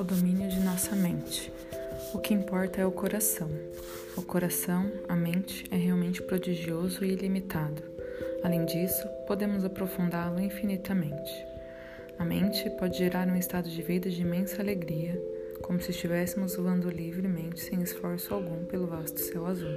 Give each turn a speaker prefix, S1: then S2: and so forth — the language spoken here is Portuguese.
S1: O domínio de nossa mente. O que importa é o coração. O coração, a mente, é realmente prodigioso e ilimitado. Além disso, podemos aprofundá-lo infinitamente. A mente pode gerar um estado de vida de imensa alegria, como se estivéssemos voando livremente sem esforço algum pelo vasto céu azul.